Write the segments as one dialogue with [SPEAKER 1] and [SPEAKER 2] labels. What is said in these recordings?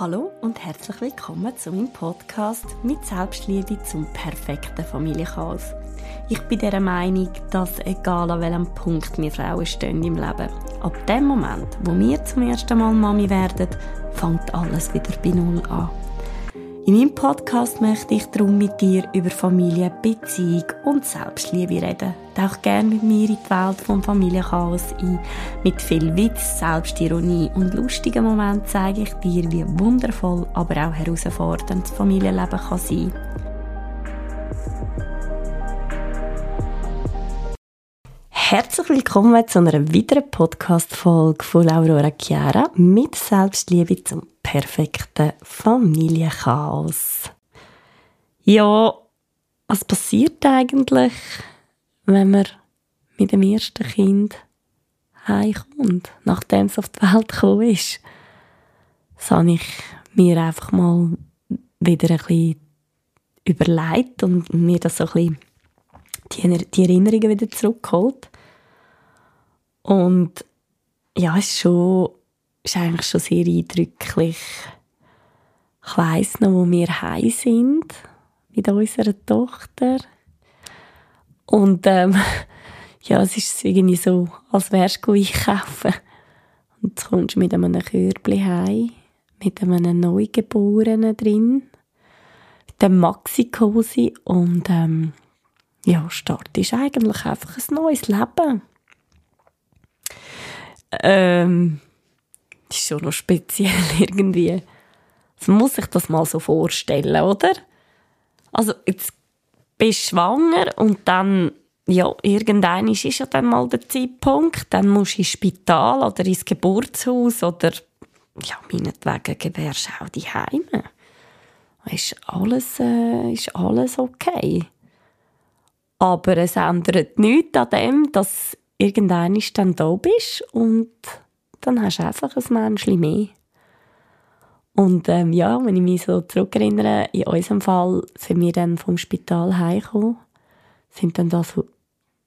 [SPEAKER 1] Hallo und herzlich willkommen zu meinem Podcast mit Selbstliebe zum perfekten Familienchaos. Ich bin der Meinung, dass egal an welchem Punkt wir Frauen stehen im Leben, ab dem Moment, wo wir zum ersten Mal Mami werden, fängt alles wieder bei Null an. In meinem Podcast möchte ich darum mit dir über Familie, Beziehung und Selbstliebe reden. Tauch gerne mit mir in die Welt vom Familienchaos ein. Mit viel Witz, Selbstironie und lustigen Momenten zeige ich dir, wie wundervoll, aber auch herausfordernd das Familienleben kann sein Herzlich willkommen zu einer weiteren Podcast-Folge von Aurora Chiara mit Selbstliebe zum perfekten Familienchaos. Ja, was passiert eigentlich, wenn man mit dem ersten Kind heimkommt, nachdem es auf die Welt gekommen ist? Das habe ich mir einfach mal wieder ein bisschen überlegt und mir das so ein bisschen die, Erinnerungen wieder zurückgeholt. Und ja, es ist, schon, ist eigentlich schon sehr eindrücklich. Ich weiss noch, wo wir heim sind mit unserer Tochter. Und ähm, ja, es ist irgendwie so, als wärst du einkaufen. Und jetzt kommst du mit einem Körbli heim, mit einem Neugeborenen drin, mit dem Maxi-Cosi und ähm, ja, startest eigentlich einfach ein neues Leben ähm, das ist schon noch speziell irgendwie. Man muss sich das mal so vorstellen, oder? Also, jetzt bist schwanger und dann, ja, irgendwann ist ja dann mal der Zeitpunkt, dann musst du ins Spital oder ins Geburtshaus oder, ja, meinetwegen gewährst du auch die Heime. Ist alles, äh, ist alles okay. Aber es ändert nichts an dem, dass irgendwann dann da bist und dann hast du einfach ein Menschchen mehr. Und ähm, ja, wenn ich mich so zurückerinnere, in unserem Fall sind wir dann vom Spital heimgekommen, sind dann da so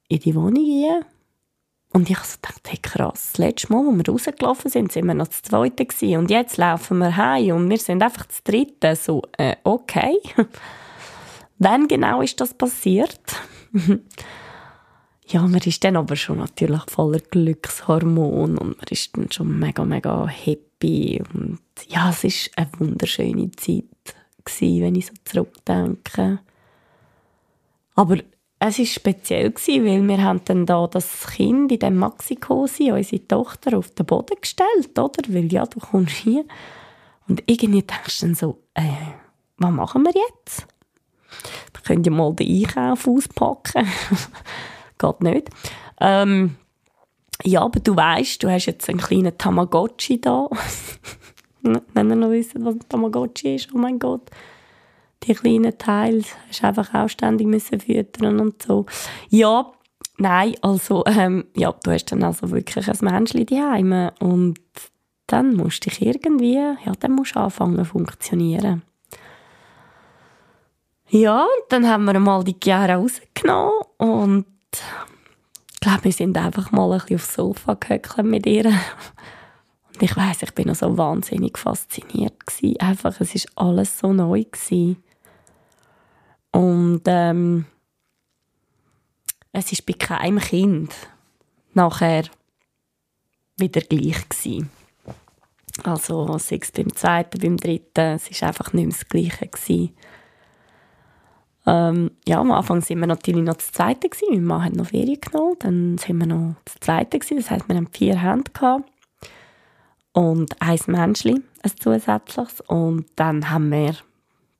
[SPEAKER 1] in die Wohnung rein. Und ich so dachte, hey krass, das letzte Mal, als wir rausgelaufen sind, sind wir noch das Zweite gewesen. Und jetzt laufen wir heim und wir sind einfach das Dritte. So, äh, okay. Wann genau ist das passiert? ja, man ist dann aber schon natürlich voller Glückshormon und man ist dann schon mega, mega happy und ja, es ist eine wunderschöne Zeit gewesen, wenn ich so zurückdenke. Aber es war speziell, gewesen, weil wir haben dann da das Kind in dem Maxi-Cosi, unsere Tochter, auf den Boden gestellt, oder? Weil ja, du kommst hier. Und irgendwie denkst du dann so, äh, was machen wir jetzt? Wir können ja mal den Einkauf auspacken geht nicht. Ähm, ja, aber du weißt, du hast jetzt einen kleinen Tamagotchi da. Wenn ihr noch wisst, was ein Tamagotchi ist, oh mein Gott. Die kleinen Teile hast du einfach auch ständig müssen füttern und so. Ja, nein, also, ähm, ja, du hast dann also wirklich ein Menschchen daheim und dann musst du dich irgendwie, ja, dann musst du anfangen zu funktionieren. Ja, und dann haben wir mal die Chiara rausgenommen und glaube, wir sind einfach mal ein bisschen aufs Sofa gehöckelt mit ihr. Und ich weiß, ich bin noch so wahnsinnig fasziniert gewesen. Einfach, es ist alles so neu gewesen. Und ähm, es ist bei keinem Kind nachher wieder gleich gewesen. Also sei es beim zweiten, beim dritten, es ist einfach nicht mehr das Gleiche gewesen. Ähm, ja, am Anfang sind wir natürlich noch das Zweite gewesen. Mein Mann hat noch Ferien genommen. Dann sind wir noch das Zweite gewesen. Das heisst, wir haben vier Hände gehabt. Und ein Menschli, ein zusätzliches. Und dann haben wir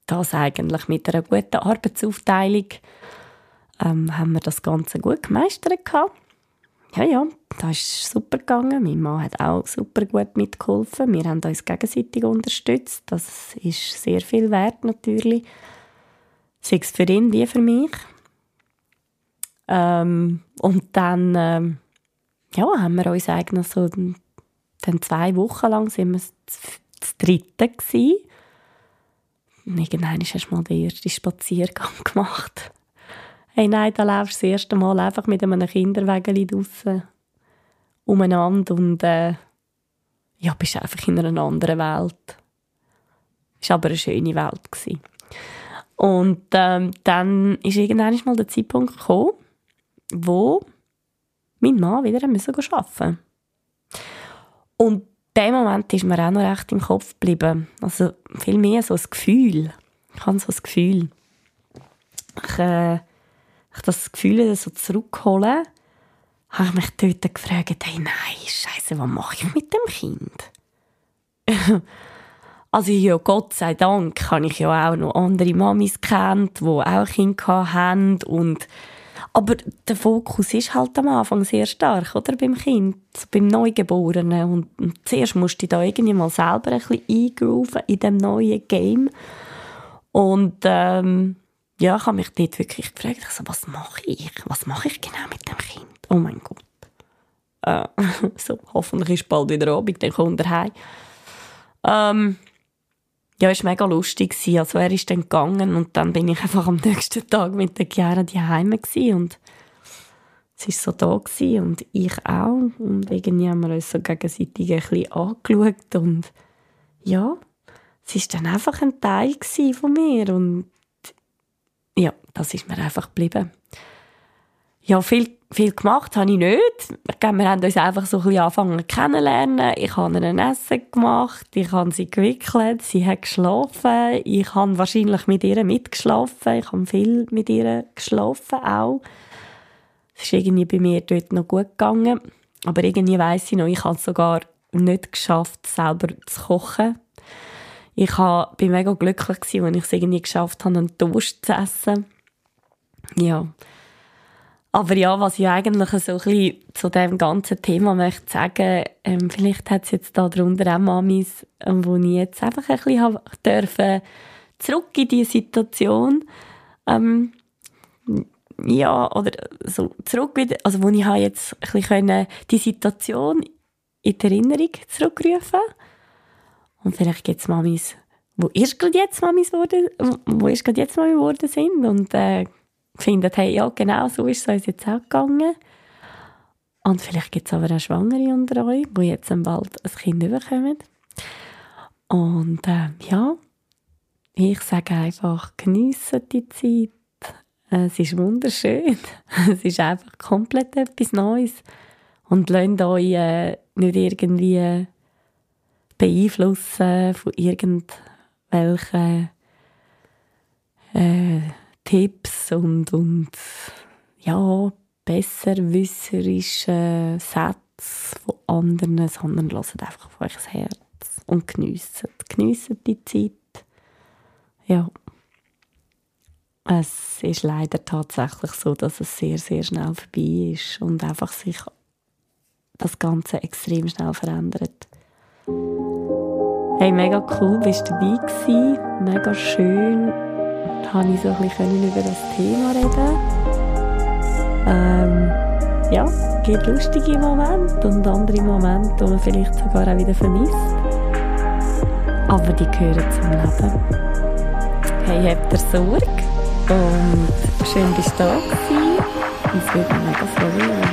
[SPEAKER 1] das eigentlich mit einer guten Arbeitsaufteilung ähm, haben wir das Ganze gut gemeistert gehabt. Ja, ja, das ist super gegangen. Mein Mann hat auch super gut mitgeholfen. Wir haben uns gegenseitig unterstützt. Das ist sehr viel wert natürlich sei es für ihn wie für mich. Ähm, und dann ähm, ja, haben wir uns eigentlich so dann zwei Wochen lang sind wir das dritte gewesen. Und irgendwann hast du mal den ersten Spaziergang gemacht. Hey, nein, da läufst du das erste Mal einfach mit einem Kinderwägeli draussen umeinander und äh, ja, bist einfach in einer anderen Welt. Es war aber eine schöne Welt. Gewesen. Und ähm, dann ist irgendwann mal der Zeitpunkt gekommen, wo mein Mann wieder arbeiten musste. Und der Moment ist mir auch noch recht im Kopf geblieben. Also viel mehr so ein Gefühl. Ich habe so ein Gefühl. Ich, äh, ich das Gefühl so zurückholen, habe ich mich dort gefragt, hey, nein, Scheiße, was mache ich mit dem Kind? also ja, Gott sei Dank habe ich ja auch noch andere Mamis kennt, die auch Kinder haben und aber der Fokus ist halt am Anfang sehr stark, oder? Beim Kind, beim Neugeborenen. Und, und zuerst musst du da irgendwie mal selber ein bisschen eingrooven in dem neuen Game. Und ähm, ja, ich habe mich dort wirklich gefragt, also, was mache ich? Was mache ich genau mit dem Kind? Oh mein Gott. Äh, so, hoffentlich ist bald wieder Abend, dann kommt er heim. Ähm, ja, es war mega lustig. Also er ist dann gegangen und dann bin ich einfach am nächsten Tag mit der Chiara die Heime und sie war so da und ich auch. Und irgendwie haben wir uns so gegenseitig ein bisschen angeschaut und ja, sie war dann einfach ein Teil von mir und ja, das ist mir einfach geblieben. Ja, viel viel gemacht habe ich nicht. Wir haben uns einfach so ein bisschen angefangen kennenlernen. Ich habe ein Essen gemacht, ich habe sie gewickelt, sie hat geschlafen. Ich habe wahrscheinlich mit ihr mitgeschlafen. Ich habe viel mit ihr geschlafen auch. Es ist irgendwie bei mir dort noch gut gegangen. Aber irgendwie weiss ich noch, ich habe es sogar nicht geschafft, selber zu kochen. Ich war mega glücklich, als ich es irgendwie geschafft habe, einen Toast zu essen. Ja, aber ja, was ich eigentlich so ein bisschen zu dem ganzen Thema möchte sagen, ähm, vielleicht hat es jetzt da drunter auch Mamis, ähm, wo ich jetzt einfach ein bisschen dürfen zurück in die Situation, ähm, ja, oder so zurück wieder, also wo ich jetzt ein bisschen die Situation in die Erinnerung zurückrufen. Und vielleicht gibt es Mamis, wo erst gerade jetzt Mamis wurden, wo erst geworden sind und äh, finden, hey, ja, genau so ist es uns jetzt auch gegangen. Und vielleicht gibt es aber auch Schwangere unter euch, die jetzt bald ein Kind bekommen. Und äh, ja, ich sage einfach, geniessen die Zeit. Es ist wunderschön. Es ist einfach komplett etwas Neues. Und lasst euch äh, nicht irgendwie beeinflussen von irgendwelchen äh, Tipps und, und ja, besserwisserische Sätze von anderen, sondern lasst einfach auf euch Herz und geniessen. Geniessen die Zeit. Ja. Es ist leider tatsächlich so, dass es sehr, sehr schnell vorbei ist und einfach sich das Ganze extrem schnell verändert. Hey, mega cool, bist du dabei gewesen. Mega schön habe ich so ein bisschen über das Thema reden ähm, ja, es gibt lustige Momente und andere Momente, die man vielleicht sogar auch wieder vermisst. Aber die gehören zum Leben. Hey, habt ihr Sorge und schön, dass du da gewesen. Es würde mich mega freuen,